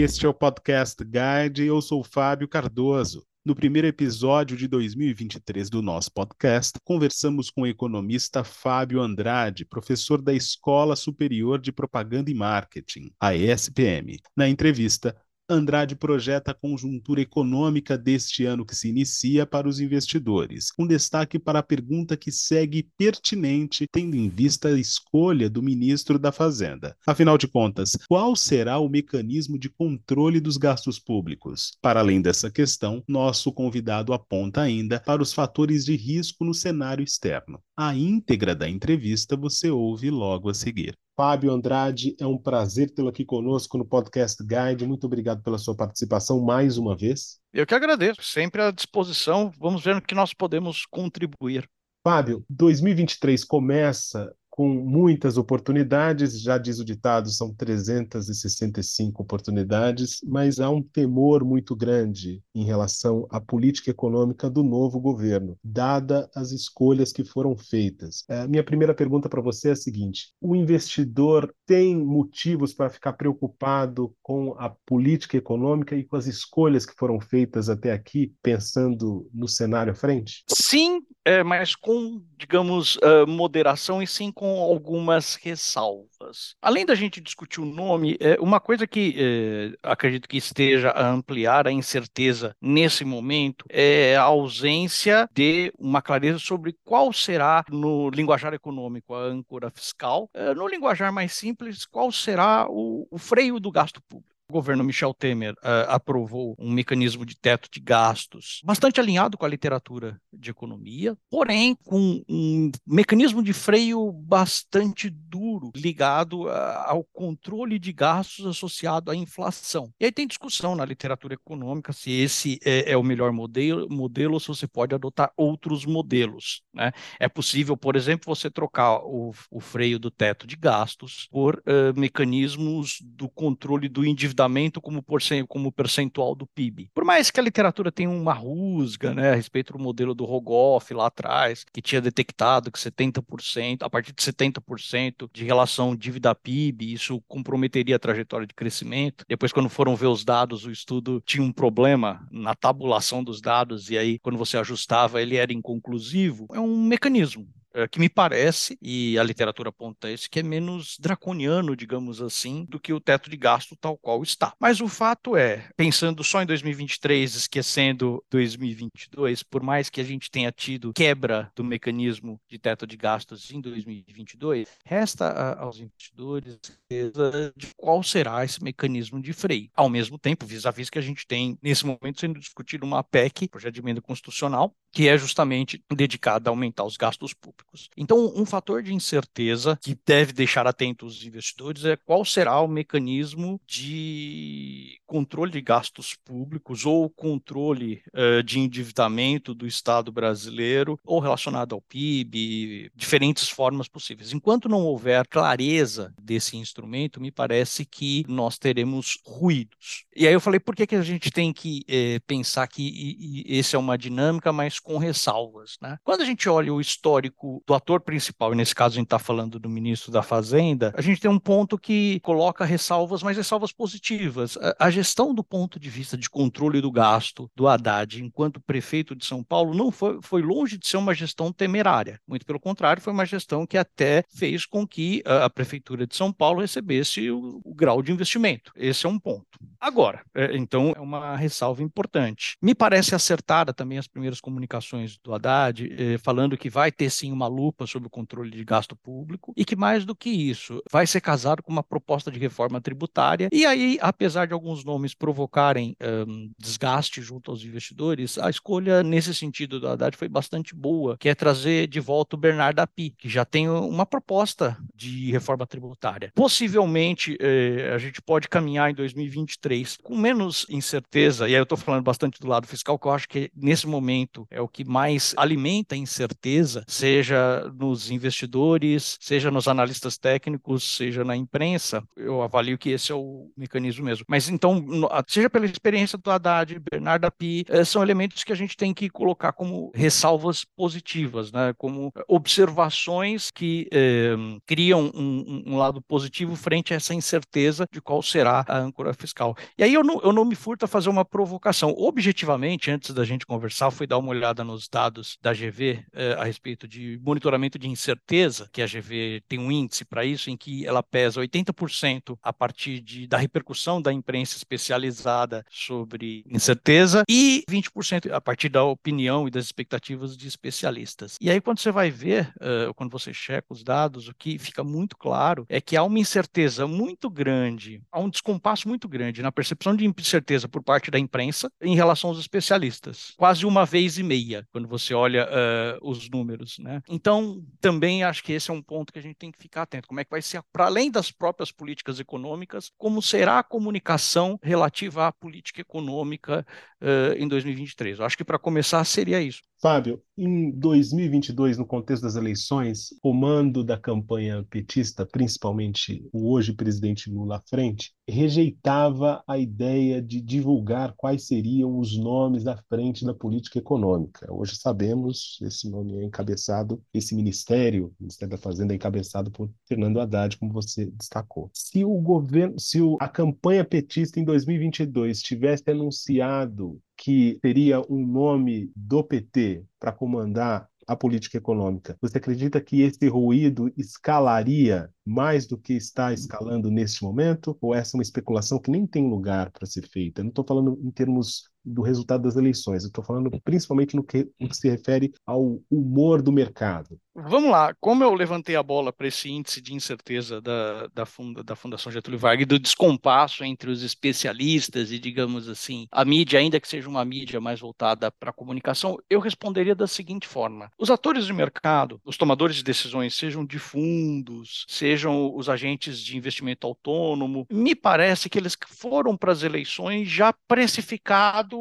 Este é o Podcast Guide. Eu sou Fábio Cardoso. No primeiro episódio de 2023 do nosso podcast, conversamos com o economista Fábio Andrade, professor da Escola Superior de Propaganda e Marketing, a ESPM. Na entrevista, Andrade projeta a conjuntura econômica deste ano que se inicia para os investidores, com destaque para a pergunta que segue pertinente, tendo em vista a escolha do ministro da Fazenda. Afinal de contas, qual será o mecanismo de controle dos gastos públicos? Para além dessa questão, nosso convidado aponta ainda para os fatores de risco no cenário externo. A íntegra da entrevista você ouve logo a seguir. Fábio Andrade, é um prazer tê-lo aqui conosco no Podcast Guide. Muito obrigado pela sua participação mais uma vez. Eu que agradeço, sempre à disposição. Vamos ver no que nós podemos contribuir. Fábio, 2023 começa com muitas oportunidades, já diz o ditado, são 365 oportunidades, mas há um temor muito grande em relação à política econômica do novo governo, dada as escolhas que foram feitas. É, minha primeira pergunta para você é a seguinte: o investidor tem motivos para ficar preocupado com a política econômica e com as escolhas que foram feitas até aqui, pensando no cenário à frente? Sim, é, mas com, digamos, uh, moderação e sim com algumas ressalvas. Além da gente discutir o nome, é, uma coisa que é, acredito que esteja a ampliar a incerteza nesse momento é a ausência de uma clareza sobre qual será, no linguajar econômico, a âncora fiscal. É, no linguajar mais simples, qual será o, o freio do gasto público. O governo Michel Temer uh, aprovou um mecanismo de teto de gastos bastante alinhado com a literatura de economia, porém com um mecanismo de freio bastante duro ligado uh, ao controle de gastos associado à inflação. E aí tem discussão na literatura econômica se esse é, é o melhor modelo, modelo ou se você pode adotar outros modelos. Né? É possível, por exemplo, você trocar o, o freio do teto de gastos por uh, mecanismos do controle do endividamento endividamento como, como percentual do PIB. Por mais que a literatura tenha uma rusga né, a respeito do modelo do Rogoff lá atrás, que tinha detectado que 70%, a partir de 70% de relação dívida-PIB, isso comprometeria a trajetória de crescimento. Depois, quando foram ver os dados, o estudo tinha um problema na tabulação dos dados, e aí, quando você ajustava, ele era inconclusivo. É um mecanismo que me parece, e a literatura aponta isso, que é menos draconiano, digamos assim, do que o teto de gasto tal qual está. Mas o fato é, pensando só em 2023, esquecendo 2022, por mais que a gente tenha tido quebra do mecanismo de teto de gastos em 2022, resta aos investidores de qual será esse mecanismo de freio. Ao mesmo tempo, vis-à-vis que a gente tem, nesse momento, sendo discutido uma PEC, projeto de emenda constitucional, que é justamente dedicada a aumentar os gastos públicos Então, um fator de incerteza que deve deixar atentos os investidores é qual será o mecanismo de controle de gastos públicos ou controle uh, de endividamento do Estado brasileiro ou relacionado ao PIB, diferentes formas possíveis. Enquanto não houver clareza desse instrumento, me parece que nós teremos ruídos. E aí eu falei, por que, que a gente tem que eh, pensar que e, e esse é uma dinâmica, mas com ressalvas? Né? Quando a gente olha o histórico do ator principal, e nesse caso a gente está falando do ministro da Fazenda, a gente tem um ponto que coloca ressalvas, mas ressalvas positivas. A, a gestão do ponto de vista de controle do gasto do Haddad enquanto prefeito de São Paulo não foi, foi longe de ser uma gestão temerária. Muito pelo contrário, foi uma gestão que até fez com que a, a prefeitura de São Paulo recebesse o, o grau de investimento. Esse é um ponto. Agora, é, então, é uma ressalva importante. Me parece acertada também as primeiras comunicações do Haddad, é, falando que vai ter sim uma lupa sobre o controle de gasto público e que, mais do que isso, vai ser casado com uma proposta de reforma tributária. E aí, apesar de alguns nomes provocarem um, desgaste junto aos investidores, a escolha nesse sentido do Haddad foi bastante boa, que é trazer de volta o Bernardo Api, que já tem uma proposta de reforma tributária. Possivelmente, eh, a gente pode caminhar em 2023 com menos incerteza, e aí eu estou falando bastante do lado fiscal, que eu acho que nesse momento é o que mais alimenta a incerteza, seja seja nos investidores, seja nos analistas técnicos, seja na imprensa. Eu avalio que esse é o mecanismo mesmo. Mas então, seja pela experiência do Haddad, Bernardo Api, eh, são elementos que a gente tem que colocar como ressalvas positivas, né? como observações que eh, criam um, um, lado positivo frente a essa incerteza de qual será a âncora fiscal. E aí eu não, eu não me furto a fazer uma provocação. Objetivamente, antes da gente conversar, fui dar uma olhada nos dados da GV eh, a respeito de monitoramento de incerteza, que a GV tem um índice para isso, em que ela pesa 80% a partir de, da repercussão da imprensa especializada sobre incerteza e 20% a partir da opinião e das expectativas de especialistas. E aí, quando você vai ver, uh, quando você checa os dados, o que fica muito claro é que há uma incerteza muito grande, há um descompasso muito grande na percepção de incerteza por parte da imprensa em relação aos especialistas. Quase uma vez e meia, quando você olha uh, os números. Né? Então, também acho que esse é um ponto que a gente tem que ficar atento. Como é que vai ser, para além das próprias políticas econômicas, como será a comunicação relativa à política econômica uh, em 2023? Eu acho que, para começar, seria isso. Fábio, em 2022, no contexto das eleições, o comando da campanha petista, principalmente o hoje presidente Lula à frente, rejeitava a ideia de divulgar quais seriam os nomes à frente da política econômica. Hoje sabemos, esse nome é encabeçado, esse ministério, o Ministério da Fazenda é encabeçado por Fernando Haddad, como você destacou. Se o governo, se o, a campanha petista em 2022 tivesse anunciado que teria um nome do PT para comandar a política econômica. Você acredita que esse ruído escalaria mais do que está escalando neste momento? Ou essa é uma especulação que nem tem lugar para ser feita? Eu não estou falando em termos do resultado das eleições. Eu estou falando principalmente no que, no que se refere ao humor do mercado. Vamos lá, como eu levantei a bola para esse índice de incerteza da, da, funda, da Fundação Getúlio Vargas e do descompasso entre os especialistas e, digamos assim, a mídia, ainda que seja uma mídia mais voltada para a comunicação, eu responderia da seguinte forma: os atores de mercado, os tomadores de decisões, sejam de fundos, sejam os agentes de investimento autônomo, me parece que eles foram para as eleições já precificado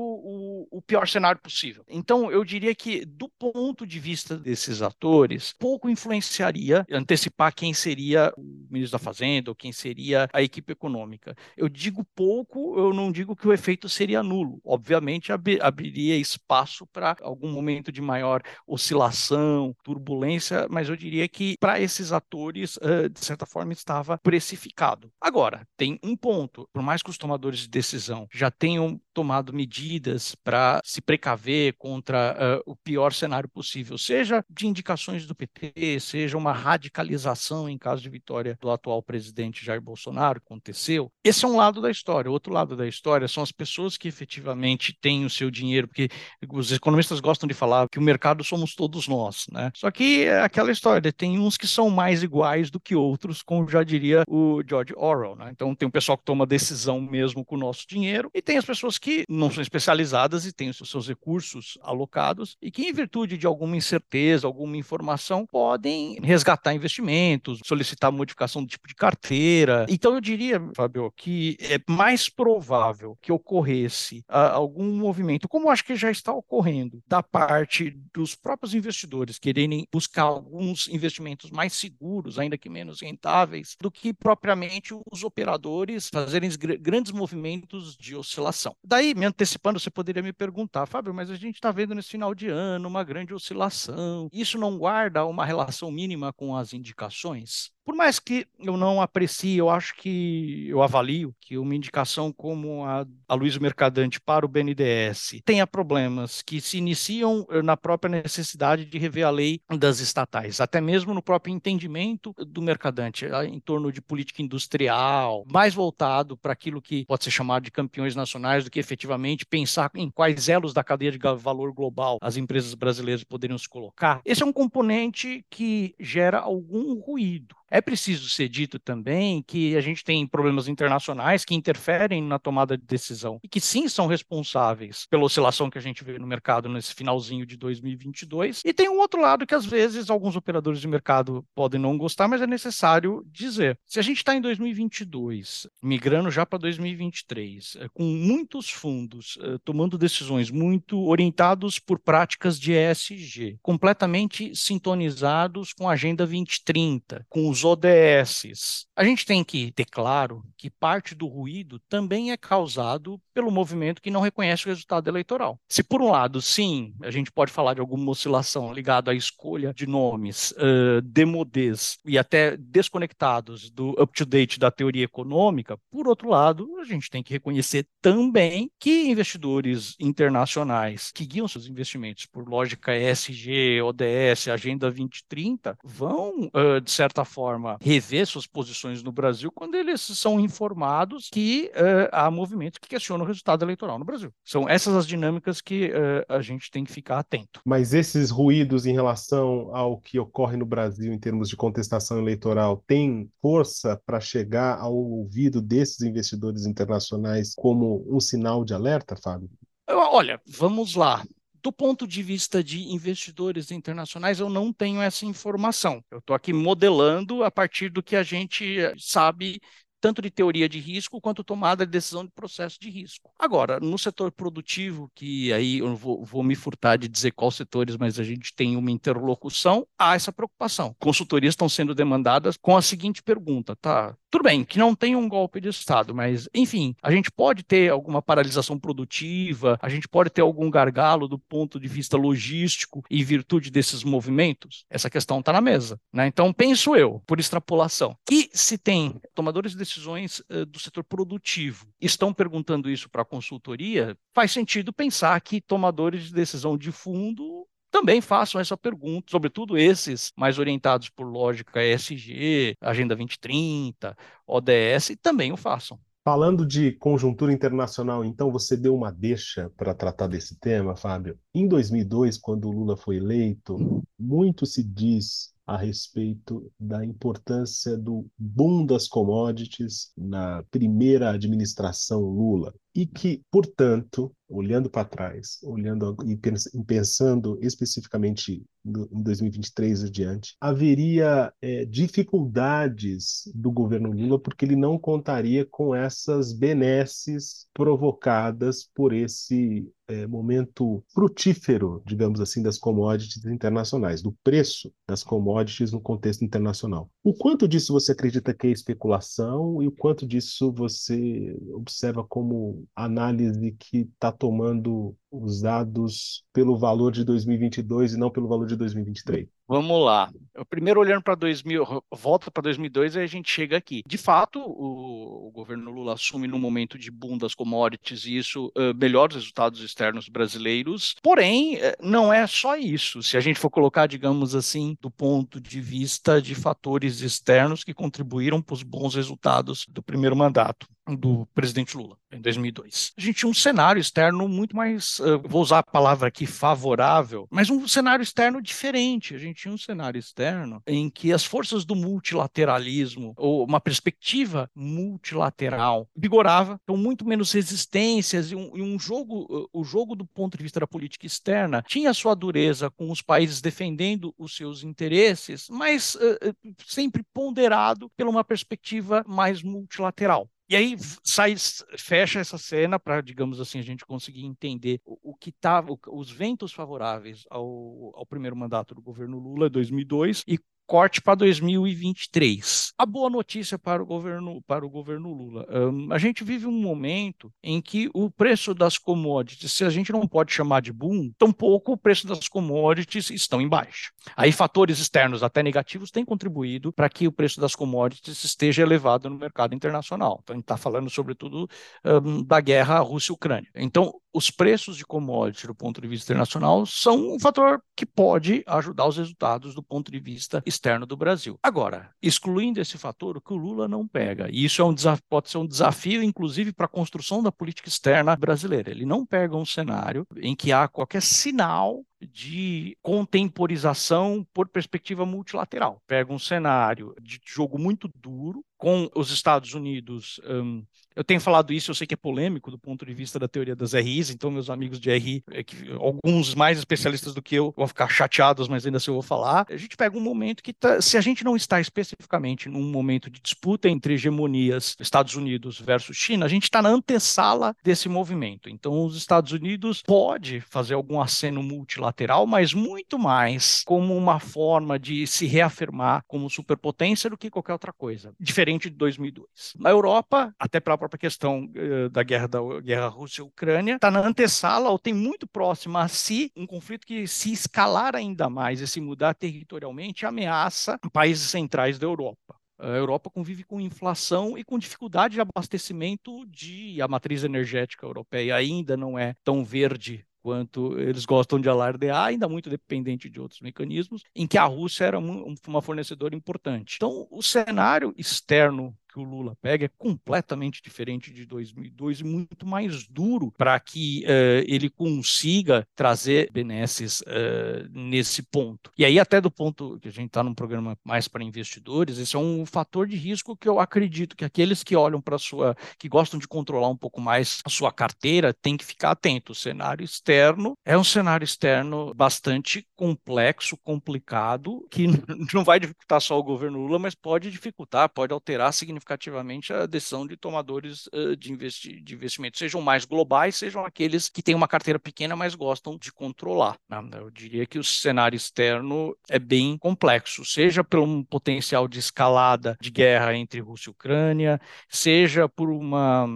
o, pior cenário possível. Então, eu diria que, do ponto de vista desses atores, pouco influenciaria antecipar quem seria o ministro da Fazenda ou quem seria a equipe econômica. Eu digo pouco, eu não digo que o efeito seria nulo. Obviamente, ab abriria espaço para algum momento de maior oscilação, turbulência, mas eu diria que para esses atores, uh, de certa forma, estava precificado. Agora, tem um ponto: por mais que os tomadores de decisão já tenham tomado medidas para se precaver contra uh, o pior cenário possível, seja de indicações do PT, seja uma radicalização em caso de vitória do atual presidente Jair Bolsonaro, aconteceu. Esse é um lado da história. O outro lado da história são as pessoas que efetivamente têm o seu dinheiro, porque os economistas gostam de falar que o mercado somos todos nós, né? Só que é aquela história, tem uns que são mais iguais do que outros, como já diria o George Orwell, né? Então tem o pessoal que toma decisão mesmo com o nosso dinheiro e tem as pessoas que que não são especializadas e têm os seus recursos alocados e que, em virtude de alguma incerteza, alguma informação, podem resgatar investimentos, solicitar modificação do tipo de carteira. Então, eu diria, Fábio, que é mais provável que ocorresse uh, algum movimento, como acho que já está ocorrendo, da parte dos próprios investidores quererem buscar alguns investimentos mais seguros, ainda que menos rentáveis, do que propriamente os operadores fazerem grandes movimentos de oscilação. Da Daí, me antecipando, você poderia me perguntar, Fábio, mas a gente está vendo nesse final de ano uma grande oscilação. Isso não guarda uma relação mínima com as indicações? Por mais que eu não aprecie, eu acho que eu avalio que uma indicação como a, a Luiz Mercadante para o BNDES tenha problemas que se iniciam eh, na própria necessidade de rever a lei das estatais, até mesmo no próprio entendimento do Mercadante em torno de política industrial, mais voltado para aquilo que pode ser chamado de campeões nacionais do que efetivamente pensar em quais elos da cadeia de valor global as empresas brasileiras poderiam se colocar. Esse é um componente que gera algum ruído É preciso ser dito também que a gente tem problemas internacionais que interferem na tomada de decisão e que sim são responsáveis pela oscilação que a gente vê no mercado nesse finalzinho de 2022. E tem um outro lado que às vezes alguns operadores de mercado podem não gostar, mas é necessário dizer. Se a gente está em 2022, migrando já para 2023, eh, com muitos fundos eh, tomando decisões muito orientados por práticas de ESG, completamente sintonizados com a Agenda 2030, com os ODSs, a gente tem que ter claro que parte do ruído também é causado pelo movimento que não reconhece o resultado eleitoral. Se, por um lado, sim, a gente pode falar de alguma oscilação ligada à escolha de nomes uh, demodês e até desconectados do up-to-date da teoria econômica, por outro lado, a gente tem que reconhecer também que investidores internacionais que guiam seus investimentos por lógica ESG, ODS, Agenda 2030, vão, uh, de certa forma, rever suas posições no Brasil quando eles são informados que uh, há movimentos que questionam o resultado eleitoral no Brasil. São essas as dinâmicas que uh, a gente tem que ficar atento. Mas esses ruídos em relação ao que ocorre no Brasil em termos de contestação eleitoral têm força para chegar ao ouvido desses investidores internacionais como um sinal de alerta, Fábio? Olha, vamos lá do ponto de vista de investidores internacionais, eu não tenho essa informação. Eu estou aqui modelando a partir do que a gente sabe tanto de teoria de risco quanto tomada de decisão de processo de risco. Agora, no setor produtivo, que aí eu vou, vou, me furtar de dizer quais setores, mas a gente tem uma interlocução, há essa preocupação. Consultorias estão sendo demandadas com a seguinte pergunta, tá? Tudo bem, que não tem um golpe de Estado, mas, enfim, a gente pode ter alguma paralisação produtiva, a gente pode ter algum gargalo do ponto de vista logístico em virtude desses movimentos? Essa questão está na mesa. Né? Então, penso eu, por extrapolação, que se tem tomadores de decisões uh, do setor produtivo estão perguntando isso para a consultoria, faz sentido pensar que tomadores de decisão de fundo também façam essa pergunta, sobretudo esses mais orientados por lógica ESG, Agenda 2030, ODS, também o façam. Falando de conjuntura internacional, então você deu uma deixa para tratar desse tema, Fábio. Em 2002, quando o Lula foi eleito, muito se diz a respeito da importância do boom das commodities na primeira administração Lula e que, portanto, olhando para trás, olhando e pensando especificamente em 2023 adiante, haveria é, dificuldades do governo Lula porque ele não contaria com essas benesses provocadas por esse é, momento frutífero, digamos assim, das commodities internacionais, do preço das commodities no contexto internacional. O quanto disso você acredita que é especulação e o quanto disso você observa como análise que está tomando os dados pelo valor de 2022 e não pelo valor de 2023? Vamos lá. Primeiro olhando para 2000, volta para 2002 e a gente chega aqui. De fato, o, o, governo Lula assume no momento de boom das commodities e isso uh, melhora os resultados externos brasileiros. Porém, não é só isso. Se a gente for colocar, digamos assim, do ponto de vista de fatores externos que contribuíram para os bons resultados do primeiro mandato do presidente Lula, em 2002. A gente tinha um cenário externo muito mais, uh, vou usar a palavra aqui, favorável, mas um cenário externo diferente. A gente tinha um cenário externo em que as forças do multilateralismo, ou uma perspectiva multilateral, vigorava, então muito menos resistências e um, e um jogo, uh, o jogo do ponto de vista da política externa tinha sua dureza com os países defendendo os seus interesses, mas uh, sempre ponderado pela uma perspectiva mais multilateral. E aí sai, fecha essa cena para, digamos assim, a gente conseguir entender o, que estava, os ventos favoráveis ao, ao primeiro mandato do governo Lula, 2002, e corte para 2023. A boa notícia para o governo, para o governo Lula. Um, a gente vive um momento em que o preço das commodities, se a gente não pode chamar de boom, tampouco o preço das commodities estão em baixa. Aí fatores externos, até negativos, têm contribuído para que o preço das commodities esteja elevado no mercado internacional. Então, a gente está falando, sobretudo, um, da guerra Rússia-Ucrânia. Então, os preços de commodities do ponto de vista internacional são um fator que pode ajudar os resultados do ponto de vista externo do Brasil. Agora, excluindo esse fator, o que o Lula não pega, e isso é um pode ser um desafio, inclusive, para a construção da política externa brasileira. Ele não pega um cenário em que há qualquer sinal de contemporização por perspectiva multilateral. Pega um cenário de jogo muito duro, com os Estados Unidos. Um, eu tenho falado isso, eu sei que é polêmico do ponto de vista da teoria das RIs, então meus amigos de RI, é alguns mais especialistas do que eu, vão ficar chateados, mas ainda assim eu vou falar. A gente pega um momento que, tá, se a gente não está especificamente num momento de disputa entre hegemonias Estados Unidos versus China, a gente está na antessala desse movimento. Então, os Estados Unidos pode fazer algum aceno multilateral, mas muito mais como uma forma de se reafirmar como superpotência do que qualquer outra coisa. Diferente diferente de 2002. Na Europa, até pela própria questão uh, da guerra da guerra Rússia-Ucrânia, está na antessala ou tem muito próximo a si um conflito que se escalar ainda mais e se mudar territorialmente ameaça países centrais da Europa. A Europa convive com inflação e com dificuldade de abastecimento de a matriz energética europeia ainda não é tão verde quanto eles gostam de alardear, ainda muito dependente de outros mecanismos, em que a Rússia era uma fornecedora importante. Então, o cenário externo que o Lula pega é completamente diferente de 2002 e muito mais duro para que uh, ele consiga trazer benesses uh, nesse ponto. E aí, até do ponto que a gente está num programa mais para investidores, esse é um fator de risco que eu acredito que aqueles que olham para sua, que gostam de controlar um pouco mais a sua carteira, tem que ficar atento. O cenário externo é um cenário externo bastante complexo, complicado, que não vai dificultar só o governo Lula, mas pode dificultar, pode alterar significativamente significativamente a decisão de tomadores de, investi de investimento, sejam mais globais, sejam aqueles que têm uma carteira pequena, mas gostam de controlar. Né? Eu diria que o cenário externo é bem complexo, seja pelo um potencial de escalada de guerra entre Rússia e Ucrânia, seja por uma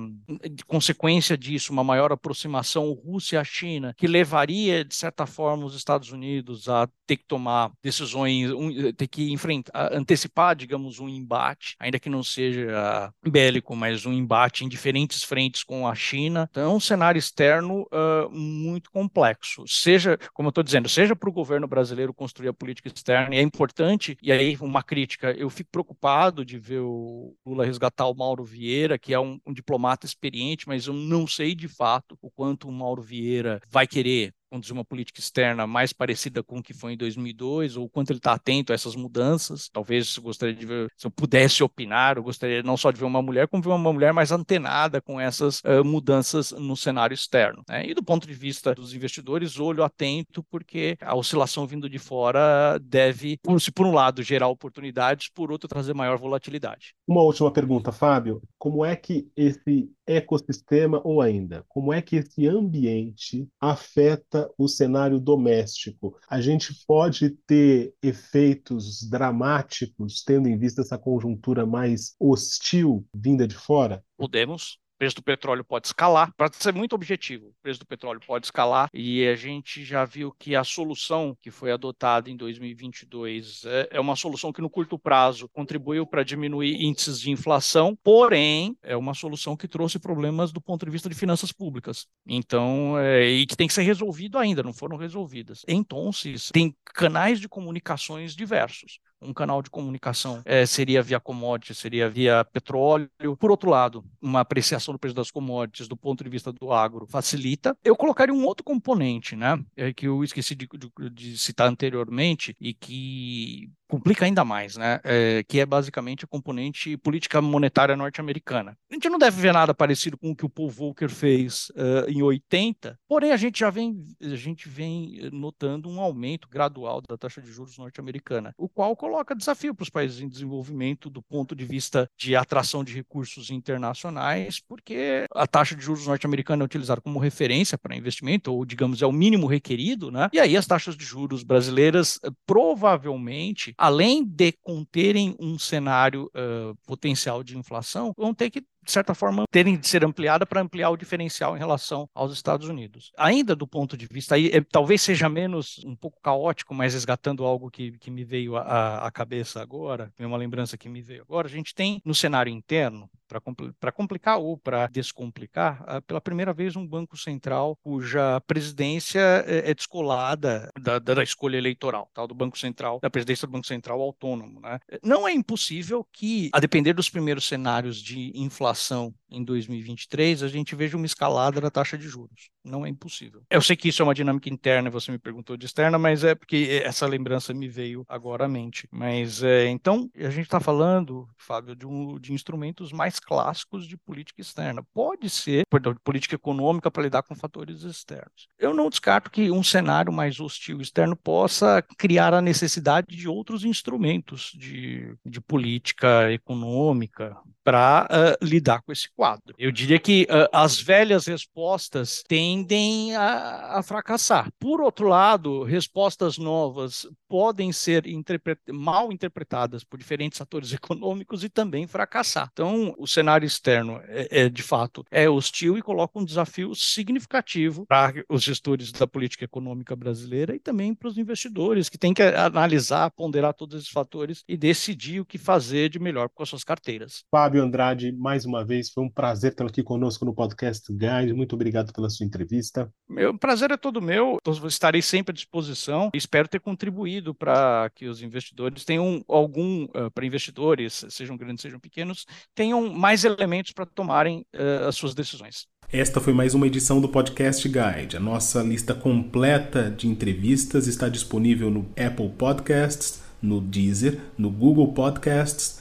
consequência disso, uma maior aproximação Rússia-China, que levaria, de certa forma, os Estados Unidos a ter que tomar decisões, ter que enfrentar, antecipar, digamos, um embate, ainda que não seja seja bélico, mas um embate em diferentes frentes com a China. Então, é um cenário externo uh, muito complexo. Seja, como eu estou dizendo, seja para o governo brasileiro construir a política externa, e é importante, e aí uma crítica, eu fico preocupado de ver o Lula resgatar o Mauro Vieira, que é um, um diplomata experiente, mas eu não sei de fato o quanto o Mauro Vieira vai querer conduzir uma política externa mais parecida com o que foi em 2002, ou quanto ele está atento a essas mudanças. Talvez gostaria de ver, se eu pudesse opinar, eu gostaria não só de ver uma mulher, como ver uma mulher mais antenada com essas uh, mudanças no cenário externo. Né? E do ponto de vista dos investidores, olho atento, porque a oscilação vindo de fora deve, por, se por um lado, gerar oportunidades, por outro, trazer maior volatilidade. Uma última pergunta, Fábio. Como é que esse ecossistema, ou ainda, como é que esse ambiente afeta o cenário doméstico. A gente pode ter efeitos dramáticos tendo em vista essa conjuntura mais hostil vinda de fora? Podemos, preço do petróleo pode escalar. Para ser muito objetivo, o preço do petróleo pode escalar e a gente já viu que a solução que foi adotada em 2022 é, é uma solução que no curto prazo contribuiu para diminuir índices de inflação, porém é uma solução que trouxe problemas do ponto de vista de finanças públicas. Então, é, e que tem que ser resolvido ainda, não foram resolvidas. Então, tem canais de comunicações diversos um canal de comunicação é, seria via commodity, seria via petróleo. Por outro lado, uma apreciação do preço das commodities do ponto de vista do agro facilita. Eu colocaria um outro componente, né, é, que eu esqueci de, de, de citar anteriormente e que complica ainda mais, né? É, que é basicamente a componente política monetária norte-americana. A gente não deve ver nada parecido com o que o Paul Volcker fez uh, em 80, porém a gente já vem, a gente vem notando um aumento gradual da taxa de juros norte-americana, o qual coloca desafio para os países em desenvolvimento do ponto de vista de atração de recursos internacionais, porque a taxa de juros norte-americana é utilizada como referência para investimento, ou digamos é o mínimo requerido, né? E aí as taxas de juros brasileiras provavelmente além de conterem um cenário uh, potencial de inflação, vão ter que de certa forma, terem de ser ampliada para ampliar o diferencial em relação aos Estados Unidos. Ainda do ponto de vista, aí, é, talvez seja menos um pouco caótico, mas resgatando algo que, que me veio à, à cabeça agora, uma lembrança que me veio agora, a gente tem no cenário interno, para complicar ou para descomplicar, ah, pela primeira vez um Banco Central cuja presidência é, é descolada da, da, escolha eleitoral, tal, do Banco Central, da presidência do Banco Central autônomo. Né? Não é impossível que, a depender dos primeiros cenários de inflação em 2023 a gente veja uma escalada da taxa de juros. Não é impossível. Eu sei que isso é uma dinâmica interna, você me perguntou de externa, mas é porque essa lembrança me veio agora à mente. Mas é, então, a gente está falando, Fábio, de, um, de instrumentos mais clássicos de política externa. Pode ser, perdão, de política econômica para lidar com fatores externos. Eu não descarto que um cenário mais hostil externo possa criar a necessidade de outros instrumentos de, de política econômica para uh, lidar com esse quadro. Eu diria que uh, as velhas respostas tendem a, a, fracassar. Por outro lado, respostas novas podem ser mal interpretadas por diferentes atores econômicos e também fracassar. Então, o cenário externo é, é de fato é hostil e coloca um desafio significativo para os gestores da política econômica brasileira e também para os investidores que têm que analisar, ponderar todos esses fatores e decidir o que fazer de melhor com as suas carteiras. Andrade, mais uma vez, foi um prazer tê-lo aqui conosco no podcast Guide. Muito obrigado pela sua entrevista. Meu prazer é todo meu. Estarei sempre à disposição. Espero ter contribuído para que os investidores tenham algum, uh, para investidores, sejam grandes, sejam pequenos, tenham mais elementos para tomarem uh, as suas decisões. Esta foi mais uma edição do Podcast Guide. A nossa lista completa de entrevistas está disponível no Apple Podcasts, no Deezer, no Google Podcasts,